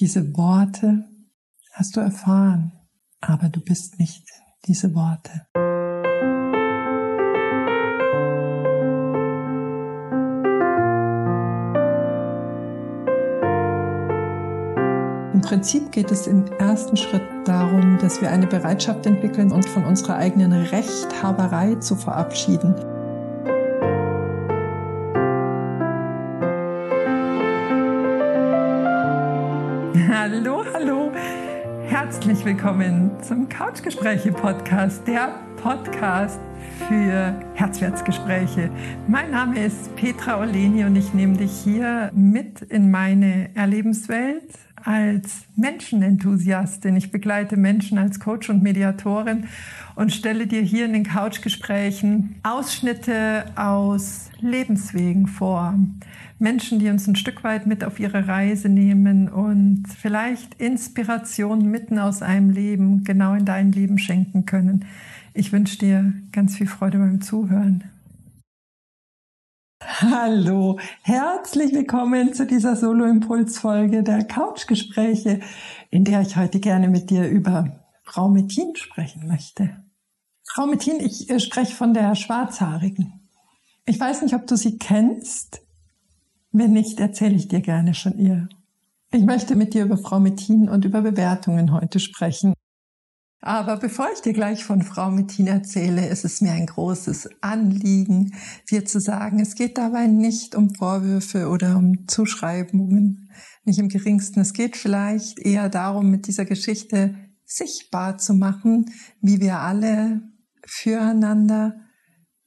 Diese Worte hast du erfahren, aber du bist nicht diese Worte. Im Prinzip geht es im ersten Schritt darum, dass wir eine Bereitschaft entwickeln, uns von unserer eigenen Rechthaberei zu verabschieden. Hallo, hallo. Herzlich willkommen zum Couchgespräche Podcast, der Podcast für Herzwertsgespräche. Mein Name ist Petra Oleni und ich nehme dich hier mit in meine Erlebenswelt als Menschenenthusiastin. Ich begleite Menschen als Coach und Mediatorin und stelle dir hier in den Couchgesprächen Ausschnitte aus Lebenswegen vor. Menschen, die uns ein Stück weit mit auf ihre Reise nehmen und vielleicht Inspiration mitten aus einem Leben genau in dein Leben schenken können. Ich wünsche dir ganz viel Freude beim Zuhören. Hallo, herzlich willkommen zu dieser Solo-Impuls-Folge der Couchgespräche, in der ich heute gerne mit dir über Frau Mettin sprechen möchte. Frau Mettin, ich äh, spreche von der Schwarzhaarigen. Ich weiß nicht, ob du sie kennst. Wenn nicht, erzähle ich dir gerne schon ihr. Ich möchte mit dir über Frau Mettin und über Bewertungen heute sprechen. Aber bevor ich dir gleich von Frau Mettin erzähle, ist es mir ein großes Anliegen, dir zu sagen, es geht dabei nicht um Vorwürfe oder um Zuschreibungen, nicht im geringsten. Es geht vielleicht eher darum, mit dieser Geschichte sichtbar zu machen, wie wir alle füreinander,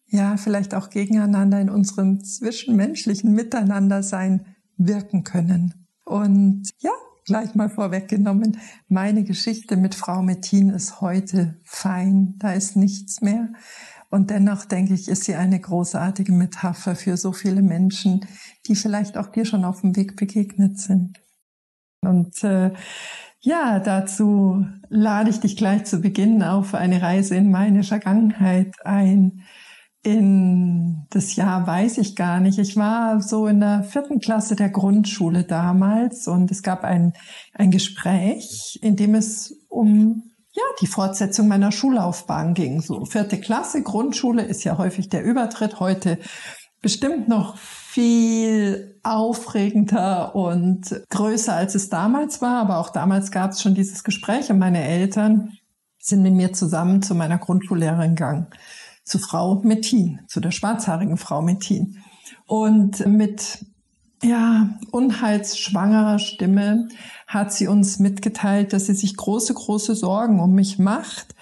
ja, vielleicht auch gegeneinander in unserem zwischenmenschlichen Miteinandersein wirken können. Und ja, gleich mal vorweggenommen, meine Geschichte mit Frau Mettin ist heute fein, da ist nichts mehr. Und dennoch denke ich, ist sie eine großartige Metapher für so viele Menschen, die vielleicht auch dir schon auf dem Weg begegnet sind. Und äh, ja, dazu lade ich dich gleich zu Beginn auf eine Reise in meine Vergangenheit ein in das Jahr weiß ich gar nicht. Ich war so in der vierten Klasse der Grundschule damals und es gab ein, ein Gespräch, in dem es um ja, die Fortsetzung meiner Schullaufbahn ging. So vierte Klasse, Grundschule ist ja häufig der Übertritt. Heute bestimmt noch viel aufregender und größer, als es damals war. Aber auch damals gab es schon dieses Gespräch und meine Eltern sind mit mir zusammen zu meiner Grundschullehrerin gegangen zu Frau Mettin, zu der schwarzhaarigen Frau Mettin. Und mit ja, unheilsschwangerer Stimme hat sie uns mitgeteilt, dass sie sich große, große Sorgen um mich macht,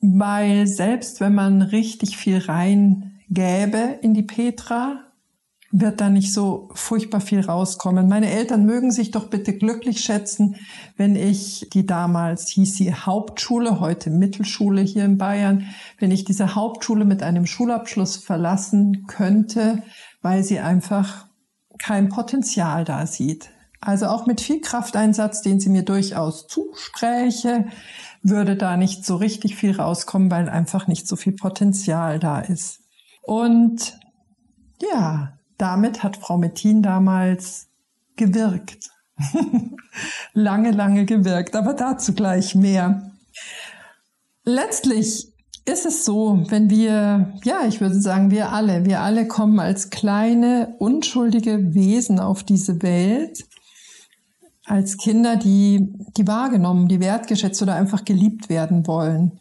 weil selbst wenn man richtig viel reingäbe in die Petra, wird da nicht so furchtbar viel rauskommen. Meine Eltern mögen sich doch bitte glücklich schätzen, wenn ich die damals hieß sie Hauptschule, heute Mittelschule hier in Bayern, wenn ich diese Hauptschule mit einem Schulabschluss verlassen könnte, weil sie einfach kein Potenzial da sieht. Also auch mit viel Krafteinsatz, den sie mir durchaus zuspräche, würde da nicht so richtig viel rauskommen, weil einfach nicht so viel Potenzial da ist. Und ja, damit hat Frau Mettin damals gewirkt. lange, lange gewirkt, aber dazu gleich mehr. Letztlich ist es so, wenn wir, ja, ich würde sagen, wir alle, wir alle kommen als kleine, unschuldige Wesen auf diese Welt, als Kinder, die, die wahrgenommen, die wertgeschätzt oder einfach geliebt werden wollen.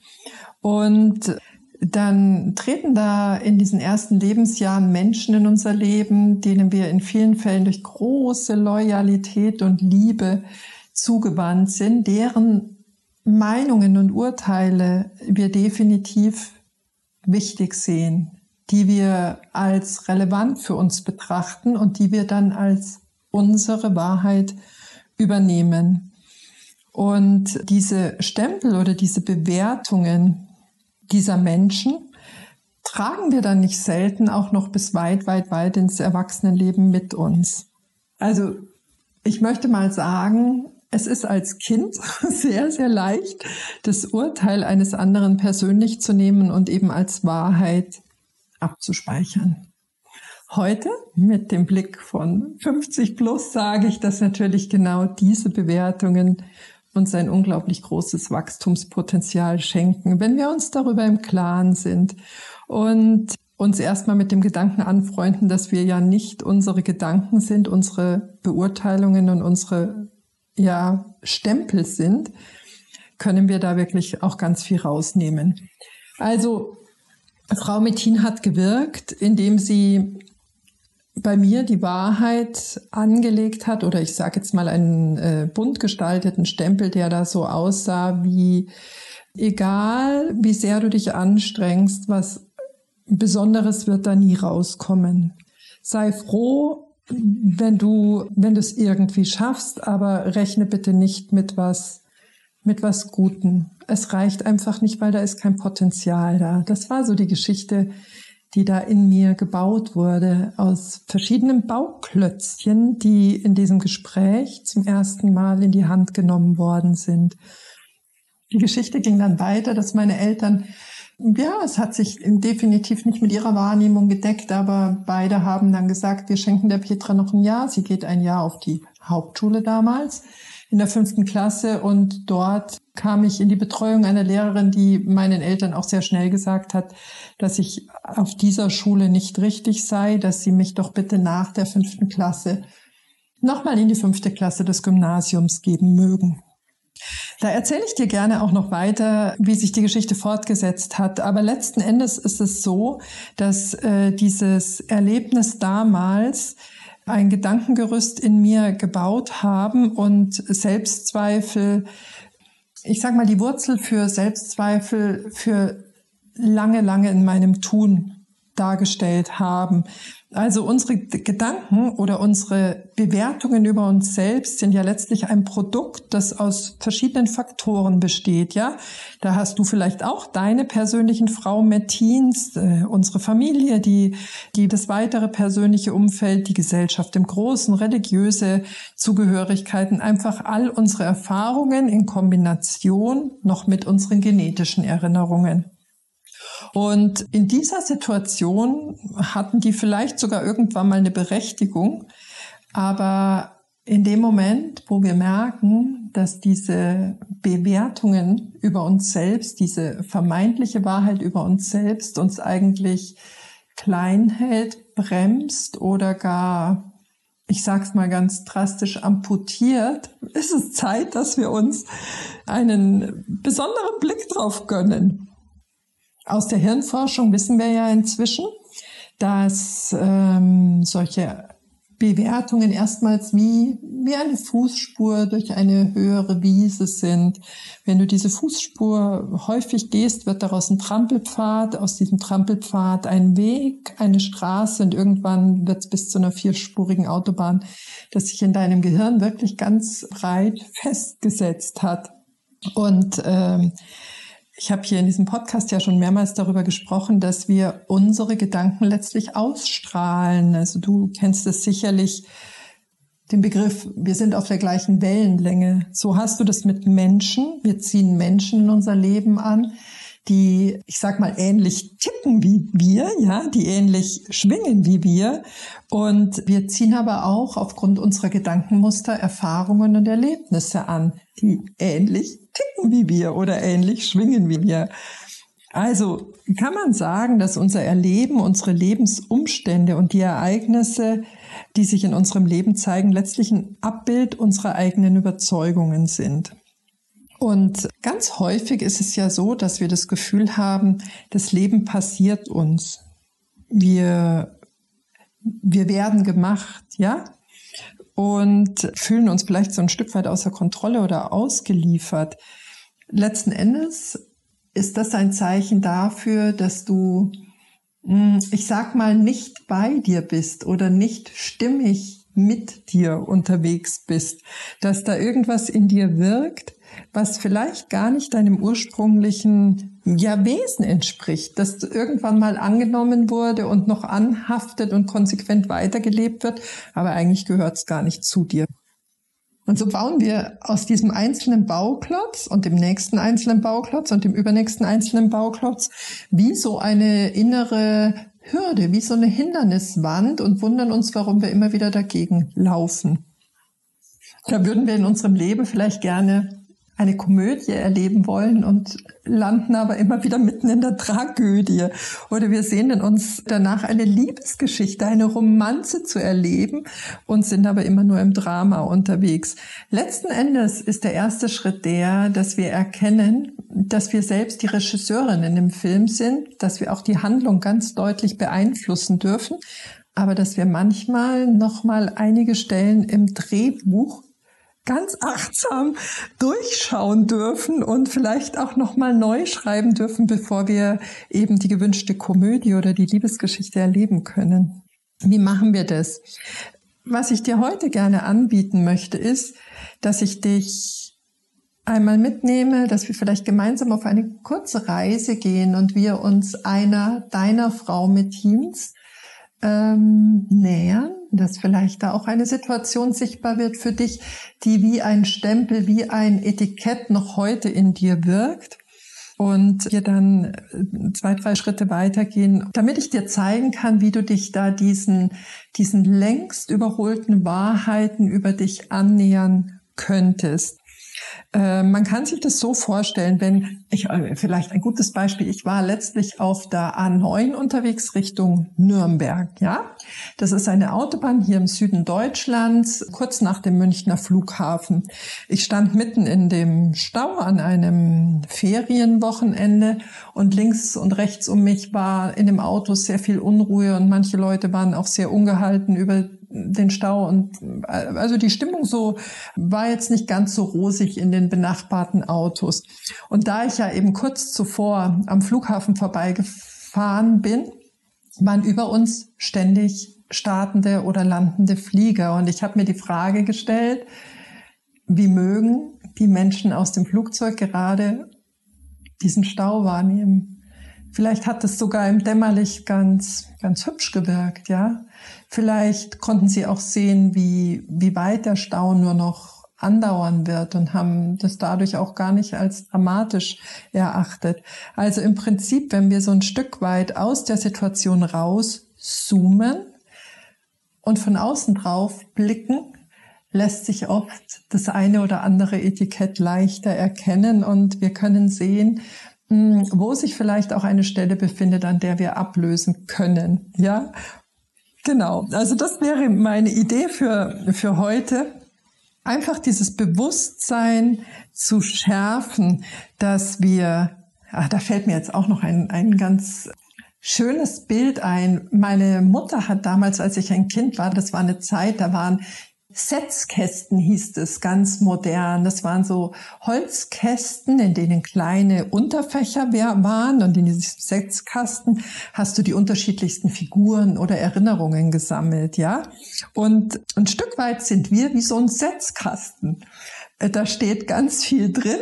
Und dann treten da in diesen ersten Lebensjahren Menschen in unser Leben, denen wir in vielen Fällen durch große Loyalität und Liebe zugewandt sind, deren Meinungen und Urteile wir definitiv wichtig sehen, die wir als relevant für uns betrachten und die wir dann als unsere Wahrheit übernehmen. Und diese Stempel oder diese Bewertungen, dieser Menschen tragen wir dann nicht selten auch noch bis weit, weit, weit ins Erwachsenenleben mit uns. Also ich möchte mal sagen, es ist als Kind sehr, sehr leicht, das Urteil eines anderen persönlich zu nehmen und eben als Wahrheit abzuspeichern. Heute mit dem Blick von 50 plus sage ich, dass natürlich genau diese Bewertungen uns ein unglaublich großes Wachstumspotenzial schenken, wenn wir uns darüber im Klaren sind und uns erstmal mit dem Gedanken anfreunden, dass wir ja nicht unsere Gedanken sind, unsere Beurteilungen und unsere ja, Stempel sind, können wir da wirklich auch ganz viel rausnehmen. Also Frau Mettin hat gewirkt, indem sie bei mir die Wahrheit angelegt hat, oder ich sage jetzt mal einen äh, bunt gestalteten Stempel, der da so aussah wie, egal wie sehr du dich anstrengst, was Besonderes wird da nie rauskommen. Sei froh, wenn du, wenn du es irgendwie schaffst, aber rechne bitte nicht mit was, mit was Guten. Es reicht einfach nicht, weil da ist kein Potenzial da. Das war so die Geschichte, die da in mir gebaut wurde aus verschiedenen Bauklötzchen, die in diesem Gespräch zum ersten Mal in die Hand genommen worden sind. Die Geschichte ging dann weiter, dass meine Eltern, ja, es hat sich definitiv nicht mit ihrer Wahrnehmung gedeckt, aber beide haben dann gesagt, wir schenken der Petra noch ein Jahr. Sie geht ein Jahr auf die Hauptschule damals in der fünften Klasse und dort kam ich in die Betreuung einer Lehrerin, die meinen Eltern auch sehr schnell gesagt hat, dass ich auf dieser Schule nicht richtig sei, dass sie mich doch bitte nach der fünften Klasse nochmal in die fünfte Klasse des Gymnasiums geben mögen. Da erzähle ich dir gerne auch noch weiter, wie sich die Geschichte fortgesetzt hat. Aber letzten Endes ist es so, dass äh, dieses Erlebnis damals ein Gedankengerüst in mir gebaut haben und Selbstzweifel, ich sag mal, die Wurzel für Selbstzweifel für lange, lange in meinem Tun dargestellt haben. Also unsere Gedanken oder unsere Bewertungen über uns selbst sind ja letztlich ein Produkt, das aus verschiedenen Faktoren besteht, ja. Da hast du vielleicht auch deine persönlichen Frau Mettins, äh, unsere Familie, die, die das weitere persönliche Umfeld, die Gesellschaft im Großen, religiöse Zugehörigkeiten, einfach all unsere Erfahrungen in Kombination noch mit unseren genetischen Erinnerungen. Und in dieser Situation hatten die vielleicht sogar irgendwann mal eine Berechtigung. Aber in dem Moment, wo wir merken, dass diese Bewertungen über uns selbst, diese vermeintliche Wahrheit über uns selbst uns eigentlich klein hält, bremst oder gar, ich sag's mal ganz drastisch, amputiert, ist es Zeit, dass wir uns einen besonderen Blick drauf gönnen. Aus der Hirnforschung wissen wir ja inzwischen, dass ähm, solche Bewertungen erstmals wie, wie eine Fußspur durch eine höhere Wiese sind. Wenn du diese Fußspur häufig gehst, wird daraus ein Trampelpfad, aus diesem Trampelpfad ein Weg, eine Straße und irgendwann wird es bis zu einer vierspurigen Autobahn, das sich in deinem Gehirn wirklich ganz breit festgesetzt hat. Und ähm, ich habe hier in diesem Podcast ja schon mehrmals darüber gesprochen, dass wir unsere Gedanken letztlich ausstrahlen. Also du kennst es sicherlich, den Begriff, wir sind auf der gleichen Wellenlänge. So hast du das mit Menschen. Wir ziehen Menschen in unser Leben an, die, ich sag mal, ähnlich ticken wie wir, ja, die ähnlich schwingen wie wir. Und wir ziehen aber auch aufgrund unserer Gedankenmuster Erfahrungen und Erlebnisse an, die ähnlich ticken wie wir oder ähnlich schwingen wie wir. Also kann man sagen, dass unser Erleben, unsere Lebensumstände und die Ereignisse, die sich in unserem Leben zeigen, letztlich ein Abbild unserer eigenen Überzeugungen sind. Und ganz häufig ist es ja so, dass wir das Gefühl haben, das Leben passiert uns. Wir, wir werden gemacht, ja? und fühlen uns vielleicht so ein Stück weit außer Kontrolle oder ausgeliefert. Letzten Endes ist das ein Zeichen dafür, dass du, hm, ich sag mal, nicht bei dir bist oder nicht stimmig mit dir unterwegs bist, dass da irgendwas in dir wirkt, was vielleicht gar nicht deinem ursprünglichen ja, Wesen entspricht, das irgendwann mal angenommen wurde und noch anhaftet und konsequent weitergelebt wird, aber eigentlich gehört es gar nicht zu dir. Und so bauen wir aus diesem einzelnen Bauklotz und dem nächsten einzelnen Bauklotz und dem übernächsten einzelnen Bauklotz wie so eine innere Hürde, wie so eine Hinderniswand und wundern uns, warum wir immer wieder dagegen laufen. Da würden wir in unserem Leben vielleicht gerne eine Komödie erleben wollen und landen aber immer wieder mitten in der Tragödie. Oder wir sehen in uns danach eine Liebesgeschichte, eine Romanze zu erleben und sind aber immer nur im Drama unterwegs. Letzten Endes ist der erste Schritt der, dass wir erkennen, dass wir selbst die Regisseurin in dem Film sind, dass wir auch die Handlung ganz deutlich beeinflussen dürfen, aber dass wir manchmal noch mal einige Stellen im Drehbuch ganz achtsam durchschauen dürfen und vielleicht auch noch mal neu schreiben dürfen, bevor wir eben die gewünschte Komödie oder die Liebesgeschichte erleben können. Wie machen wir das? Was ich dir heute gerne anbieten möchte, ist, dass ich dich einmal mitnehme, dass wir vielleicht gemeinsam auf eine kurze Reise gehen und wir uns einer deiner Frau mit Teams ähm, nähern, dass vielleicht da auch eine Situation sichtbar wird für dich, die wie ein Stempel, wie ein Etikett noch heute in dir wirkt und wir dann äh, zwei, drei Schritte weitergehen, damit ich dir zeigen kann, wie du dich da diesen, diesen längst überholten Wahrheiten über dich annähern könntest. Äh, man kann sich das so vorstellen, wenn ich äh, vielleicht ein gutes Beispiel, ich war letztlich auf der A9 unterwegs Richtung Nürnberg, ja? Das ist eine Autobahn hier im Süden Deutschlands, kurz nach dem Münchner Flughafen. Ich stand mitten in dem Stau an einem Ferienwochenende und links und rechts um mich war in dem Auto sehr viel Unruhe und manche Leute waren auch sehr ungehalten über den Stau und also die Stimmung so war jetzt nicht ganz so rosig in den benachbarten Autos. Und da ich ja eben kurz zuvor am Flughafen vorbeigefahren bin, waren über uns ständig startende oder landende Flieger. Und ich habe mir die Frage gestellt, wie mögen die Menschen aus dem Flugzeug gerade diesen Stau wahrnehmen? Vielleicht hat es sogar im Dämmerlicht ganz, ganz hübsch gewirkt, ja. Vielleicht konnten sie auch sehen, wie, wie weit der Stau nur noch andauern wird und haben das dadurch auch gar nicht als dramatisch erachtet. Also im Prinzip, wenn wir so ein Stück weit aus der Situation rauszoomen und von außen drauf blicken, lässt sich oft das eine oder andere Etikett leichter erkennen und wir können sehen, wo sich vielleicht auch eine Stelle befindet, an der wir ablösen können. Ja, genau. Also das wäre meine Idee für, für heute. Einfach dieses Bewusstsein zu schärfen, dass wir, ach, da fällt mir jetzt auch noch ein, ein ganz schönes Bild ein. Meine Mutter hat damals, als ich ein Kind war, das war eine Zeit, da waren Setzkästen hieß es, ganz modern. Das waren so Holzkästen, in denen kleine Unterfächer waren und in diesem Setzkasten hast du die unterschiedlichsten Figuren oder Erinnerungen gesammelt, ja. Und ein Stück weit sind wir wie so ein Setzkasten. Äh, da steht ganz viel drin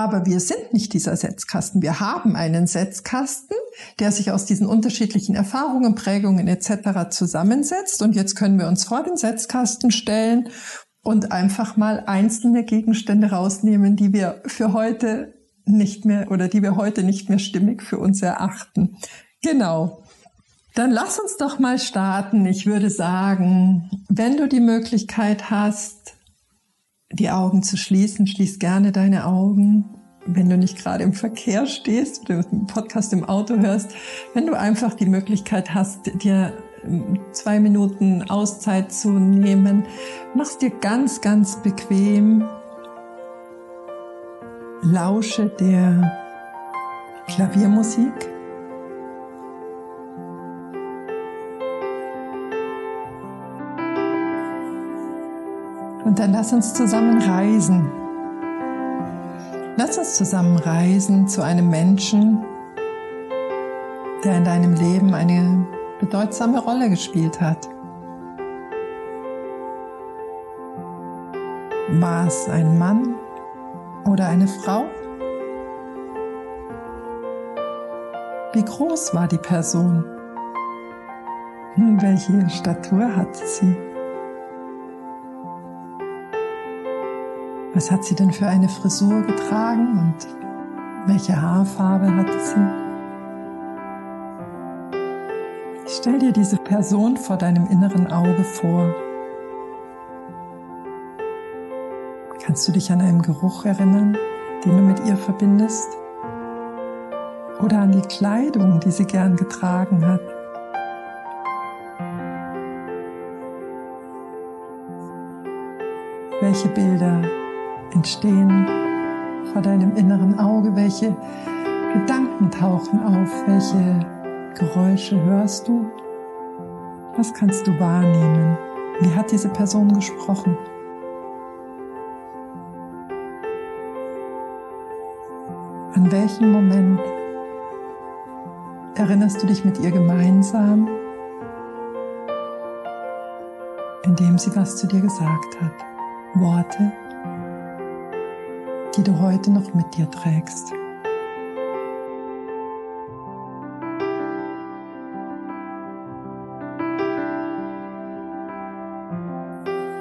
aber wir sind nicht dieser Setzkasten. Wir haben einen Setzkasten, der sich aus diesen unterschiedlichen Erfahrungen, Prägungen etc. zusammensetzt. Und jetzt können wir uns vor den Setzkasten stellen und einfach mal einzelne Gegenstände rausnehmen, die wir für heute nicht mehr oder die wir heute nicht mehr stimmig für uns erachten. Genau. Dann lass uns doch mal starten. Ich würde sagen, wenn du die Möglichkeit hast, die Augen zu schließen. Schließ gerne deine Augen, wenn du nicht gerade im Verkehr stehst einen Podcast im Auto hörst. Wenn du einfach die Möglichkeit hast, dir ähm, zwei Minuten Auszeit zu nehmen, mach's dir ganz, ganz bequem. Lausche der Klaviermusik. Und dann lass uns zusammen reisen. Lass uns zusammen reisen zu einem Menschen, der in deinem Leben eine bedeutsame Rolle gespielt hat. War es ein Mann oder eine Frau? Wie groß war die Person? Welche Statur hatte sie? Was hat sie denn für eine Frisur getragen und welche Haarfarbe hatte sie? Stell dir diese Person vor deinem inneren Auge vor. Kannst du dich an einen Geruch erinnern, den du mit ihr verbindest? Oder an die Kleidung, die sie gern getragen hat? Welche Bilder entstehen vor deinem inneren Auge? Welche Gedanken tauchen auf? Welche Geräusche hörst du? Was kannst du wahrnehmen? Wie hat diese Person gesprochen? An welchen Moment erinnerst du dich mit ihr gemeinsam, indem sie was zu dir gesagt hat? Worte, die du heute noch mit dir trägst.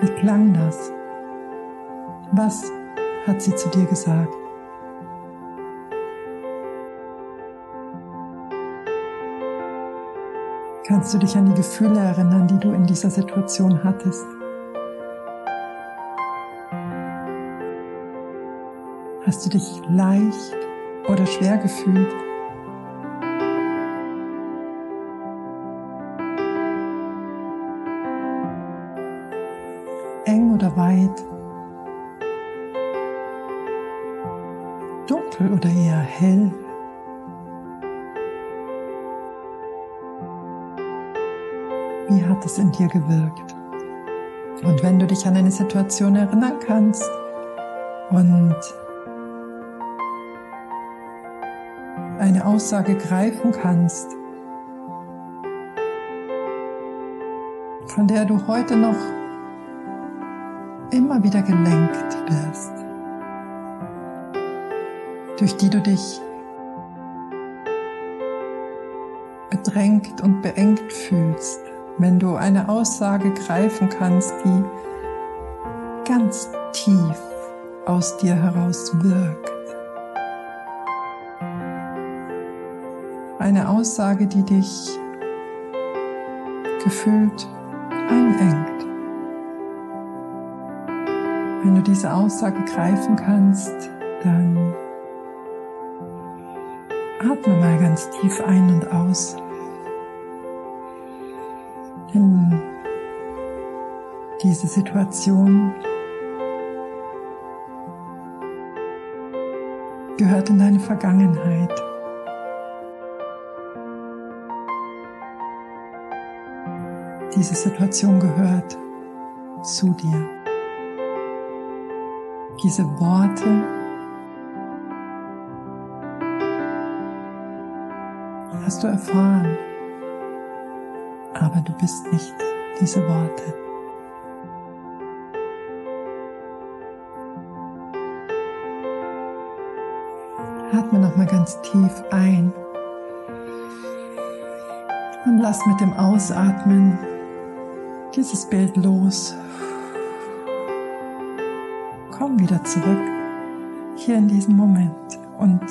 Wie klang das? Was hat sie zu dir gesagt? Kannst du dich an die Gefühle erinnern, die du in dieser Situation hattest? Hast du dich leicht oder schwer gefühlt? Eng oder weit? Dunkel oder eher hell? Wie hat es in dir gewirkt? Und wenn du dich an eine Situation erinnern kannst und Aussage greifen kannst, von der du heute noch immer wieder gelenkt wirst, durch die du dich bedrängt und beengt fühlst, wenn du eine Aussage greifen kannst, die ganz tief aus dir heraus wirkt. Eine Aussage, die dich gefühlt einengt. Wenn du diese Aussage greifen kannst, dann atme mal ganz tief ein und aus. In diese Situation gehört in deine Vergangenheit. Diese Situation gehört zu dir. Diese Worte hast du erfahren, aber du bist nicht diese Worte. Atme noch mal ganz tief ein und lass mit dem Ausatmen dieses Bild los. Komm wieder zurück, hier in diesem Moment. Und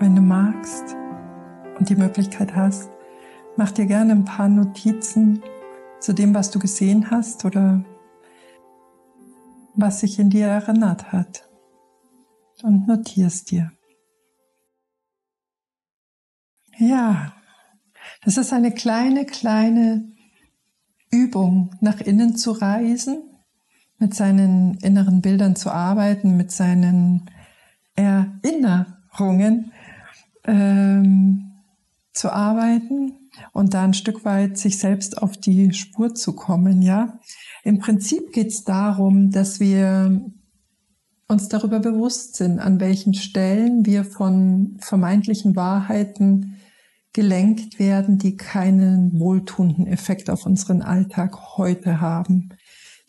wenn du magst und die Möglichkeit hast, mach dir gerne ein paar Notizen zu dem, was du gesehen hast oder was sich in dir erinnert hat. Und notierst dir. Ja, das ist eine kleine, kleine Übung, nach innen zu reisen, mit seinen inneren Bildern zu arbeiten, mit seinen Erinnerungen ähm, zu arbeiten und da ein Stück weit sich selbst auf die Spur zu kommen. Ja, im Prinzip geht es darum, dass wir uns darüber bewusst sind, an welchen Stellen wir von vermeintlichen Wahrheiten gelenkt werden, die keinen wohltuenden Effekt auf unseren Alltag heute haben,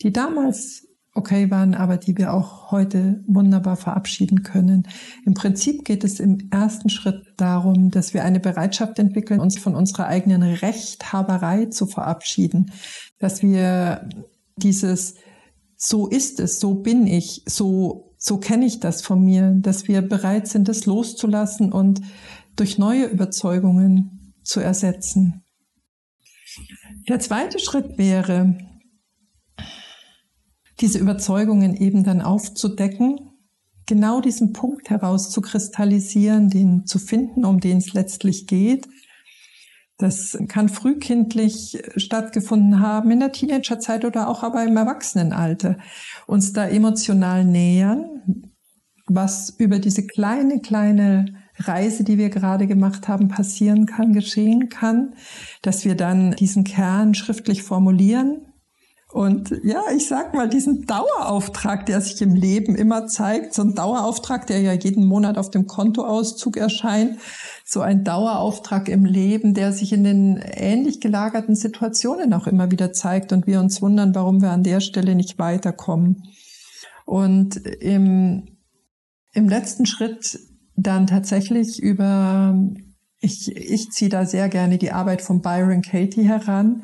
die damals okay waren, aber die wir auch heute wunderbar verabschieden können. Im Prinzip geht es im ersten Schritt darum, dass wir eine Bereitschaft entwickeln, uns von unserer eigenen Rechthaberei zu verabschieden, dass wir dieses so ist es, so bin ich, so so kenne ich das von mir, dass wir bereit sind, das loszulassen und durch neue Überzeugungen zu ersetzen. Der zweite Schritt wäre, diese Überzeugungen eben dann aufzudecken, genau diesen Punkt herauszukristallisieren, den zu finden, um den es letztlich geht. Das kann frühkindlich stattgefunden haben, in der Teenagerzeit oder auch aber im Erwachsenenalter. Uns da emotional nähern, was über diese kleine, kleine Reise, die wir gerade gemacht haben, passieren kann, geschehen kann, dass wir dann diesen Kern schriftlich formulieren, und ja, ich sag mal, diesen Dauerauftrag, der sich im Leben immer zeigt, so ein Dauerauftrag, der ja jeden Monat auf dem Kontoauszug erscheint, so ein Dauerauftrag im Leben, der sich in den ähnlich gelagerten Situationen auch immer wieder zeigt und wir uns wundern, warum wir an der Stelle nicht weiterkommen. Und im, im letzten Schritt dann tatsächlich über, ich, ich ziehe da sehr gerne die Arbeit von Byron Katie heran,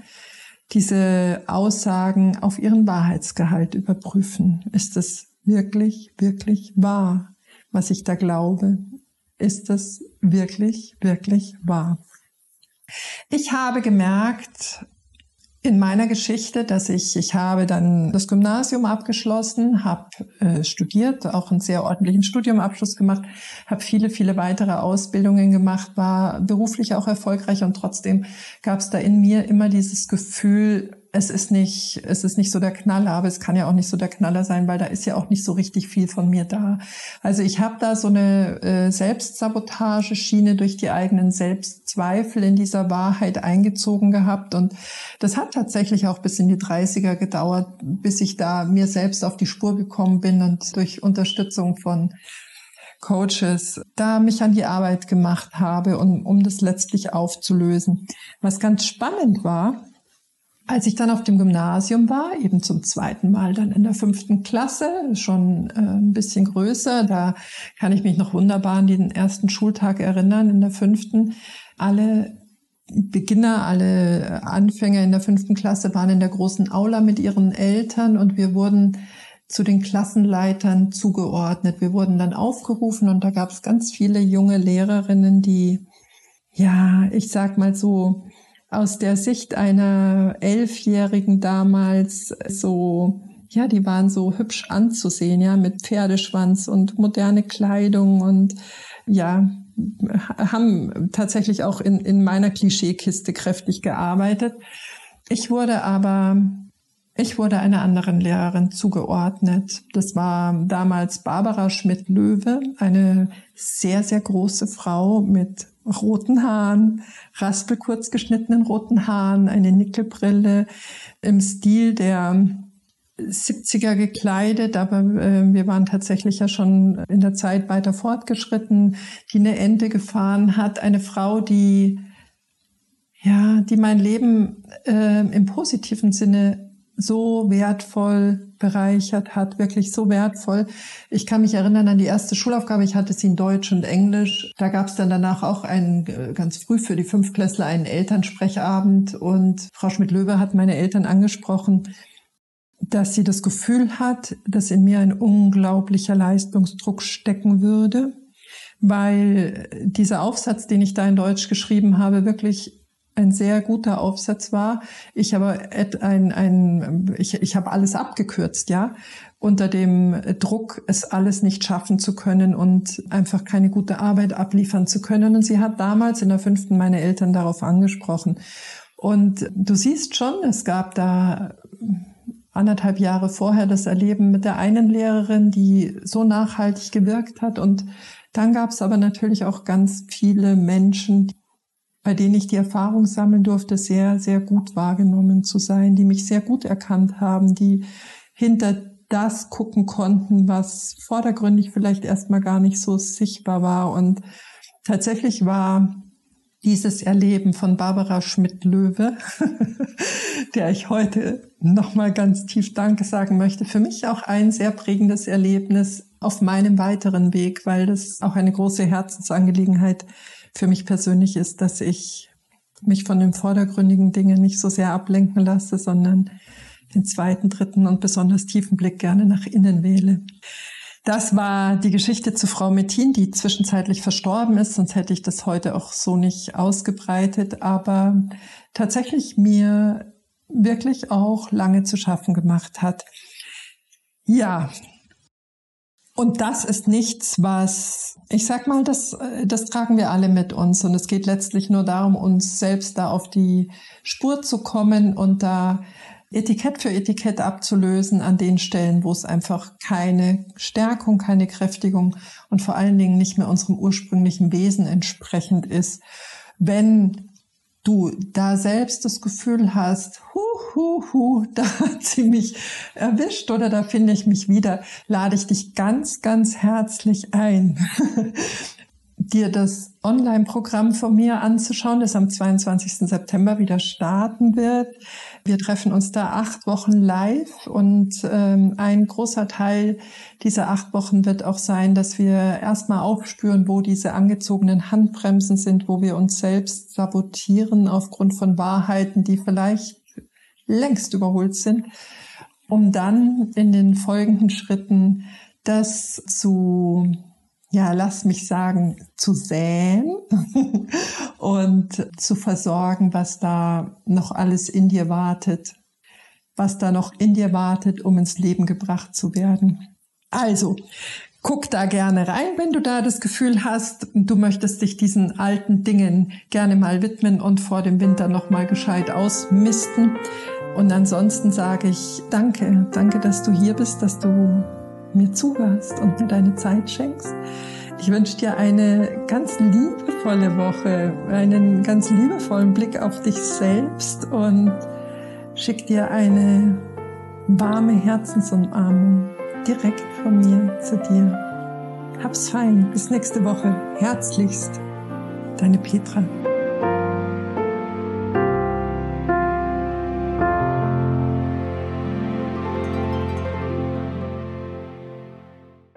diese Aussagen auf ihren Wahrheitsgehalt überprüfen. Ist es wirklich, wirklich wahr, was ich da glaube? Ist es wirklich, wirklich wahr? Ich habe gemerkt, in meiner Geschichte, dass ich, ich habe dann das Gymnasium abgeschlossen, habe äh, studiert, auch einen sehr ordentlichen Studiumabschluss gemacht, habe viele, viele weitere Ausbildungen gemacht, war beruflich auch erfolgreich und trotzdem gab es da in mir immer dieses Gefühl, es ist nicht, es ist nicht so der Knaller, aber es kann ja auch nicht so der Knaller sein, weil da ist ja auch nicht so richtig viel von mir da. Also ich habe da so eine äh, Selbstsabotage-Schiene durch die eigenen Selbstzweifel in dieser Wahrheit eingezogen gehabt und das hat tatsächlich auch bis in die 30er gedauert, bis ich da mir selbst auf die Spur gekommen bin und durch Unterstützung von Coaches da mich an die Arbeit gemacht habe, um, um das letztlich aufzulösen. Was ganz spannend war, als ich dann auf dem Gymnasium war, eben zum zweiten Mal dann in der fünften Klasse, schon äh, ein bisschen größer, da kann ich mich noch wunderbar an den ersten Schultag erinnern, in der fünften. Alle Beginner, alle Anfänger in der fünften Klasse waren in der großen Aula mit ihren Eltern und wir wurden zu den Klassenleitern zugeordnet. Wir wurden dann aufgerufen und da gab es ganz viele junge Lehrerinnen, die, ja, ich sag mal so, aus der Sicht einer Elfjährigen damals so, ja, die waren so hübsch anzusehen, ja, mit Pferdeschwanz und moderne Kleidung und ja, haben tatsächlich auch in, in meiner Klischeekiste kräftig gearbeitet. Ich wurde aber, ich wurde einer anderen Lehrerin zugeordnet. Das war damals Barbara Schmidt-Löwe, eine sehr, sehr große Frau mit roten Haaren, raspelkurz geschnittenen roten Haaren, eine Nickelbrille im Stil der 70er gekleidet, aber äh, wir waren tatsächlich ja schon in der Zeit weiter fortgeschritten, die eine Ente gefahren hat, eine Frau, die ja, die mein Leben äh, im positiven Sinne so wertvoll bereichert hat, wirklich so wertvoll. Ich kann mich erinnern an die erste Schulaufgabe, ich hatte sie in Deutsch und Englisch. Da gab es dann danach auch einen, äh, ganz früh für die Fünftklässler einen Elternsprechabend und Frau Schmidt-Löwe hat meine Eltern angesprochen, dass sie das Gefühl hat, dass in mir ein unglaublicher Leistungsdruck stecken würde, weil dieser Aufsatz, den ich da in Deutsch geschrieben habe, wirklich ein sehr guter Aufsatz war. Ich habe ein, ein, ich, ich habe alles abgekürzt, ja, unter dem Druck, es alles nicht schaffen zu können und einfach keine gute Arbeit abliefern zu können. Und sie hat damals in der fünften meine Eltern darauf angesprochen. Und du siehst schon, es gab da anderthalb Jahre vorher das Erleben mit der einen Lehrerin, die so nachhaltig gewirkt hat. Und dann gab es aber natürlich auch ganz viele Menschen, bei denen ich die Erfahrung sammeln durfte, sehr, sehr gut wahrgenommen zu sein, die mich sehr gut erkannt haben, die hinter das gucken konnten, was vordergründig vielleicht erstmal gar nicht so sichtbar war. Und tatsächlich war dieses Erleben von Barbara Schmidt-Löwe, der ich heute nochmal ganz tief Danke sagen möchte, für mich auch ein sehr prägendes Erlebnis auf meinem weiteren Weg, weil das auch eine große Herzensangelegenheit für mich persönlich ist, dass ich mich von den vordergründigen Dingen nicht so sehr ablenken lasse, sondern den zweiten, dritten und besonders tiefen Blick gerne nach innen wähle. Das war die Geschichte zu Frau Mettin, die zwischenzeitlich verstorben ist, sonst hätte ich das heute auch so nicht ausgebreitet, aber tatsächlich mir wirklich auch lange zu schaffen gemacht hat. Ja, und das ist nichts, was, ich sag mal, das, das tragen wir alle mit uns. Und es geht letztlich nur darum, uns selbst da auf die Spur zu kommen und da Etikett für Etikett abzulösen an den Stellen, wo es einfach keine Stärkung, keine Kräftigung und vor allen Dingen nicht mehr unserem ursprünglichen Wesen entsprechend ist. Wenn du da selbst das Gefühl hast, hu, hu, hu, da hat sie mich erwischt oder da finde ich mich wieder, lade ich dich ganz, ganz herzlich ein, dir das Online-Programm von mir anzuschauen, das am 22. September wieder starten wird. Wir treffen uns da acht Wochen live und ähm, ein großer Teil dieser acht Wochen wird auch sein, dass wir erstmal aufspüren, wo diese angezogenen Handbremsen sind, wo wir uns selbst sabotieren aufgrund von Wahrheiten, die vielleicht längst überholt sind, um dann in den folgenden Schritten das zu ja, lass mich sagen, zu säen und zu versorgen, was da noch alles in dir wartet, was da noch in dir wartet, um ins Leben gebracht zu werden. Also, guck da gerne rein, wenn du da das Gefühl hast, du möchtest dich diesen alten Dingen gerne mal widmen und vor dem Winter noch mal gescheit ausmisten. Und ansonsten sage ich danke, danke, dass du hier bist, dass du mir zuhörst und mir deine Zeit schenkst. Ich wünsche dir eine ganz liebevolle Woche, einen ganz liebevollen Blick auf dich selbst und schick dir eine warme Herzensumarmung direkt von mir zu dir. Hab's fein. Bis nächste Woche. Herzlichst. Deine Petra.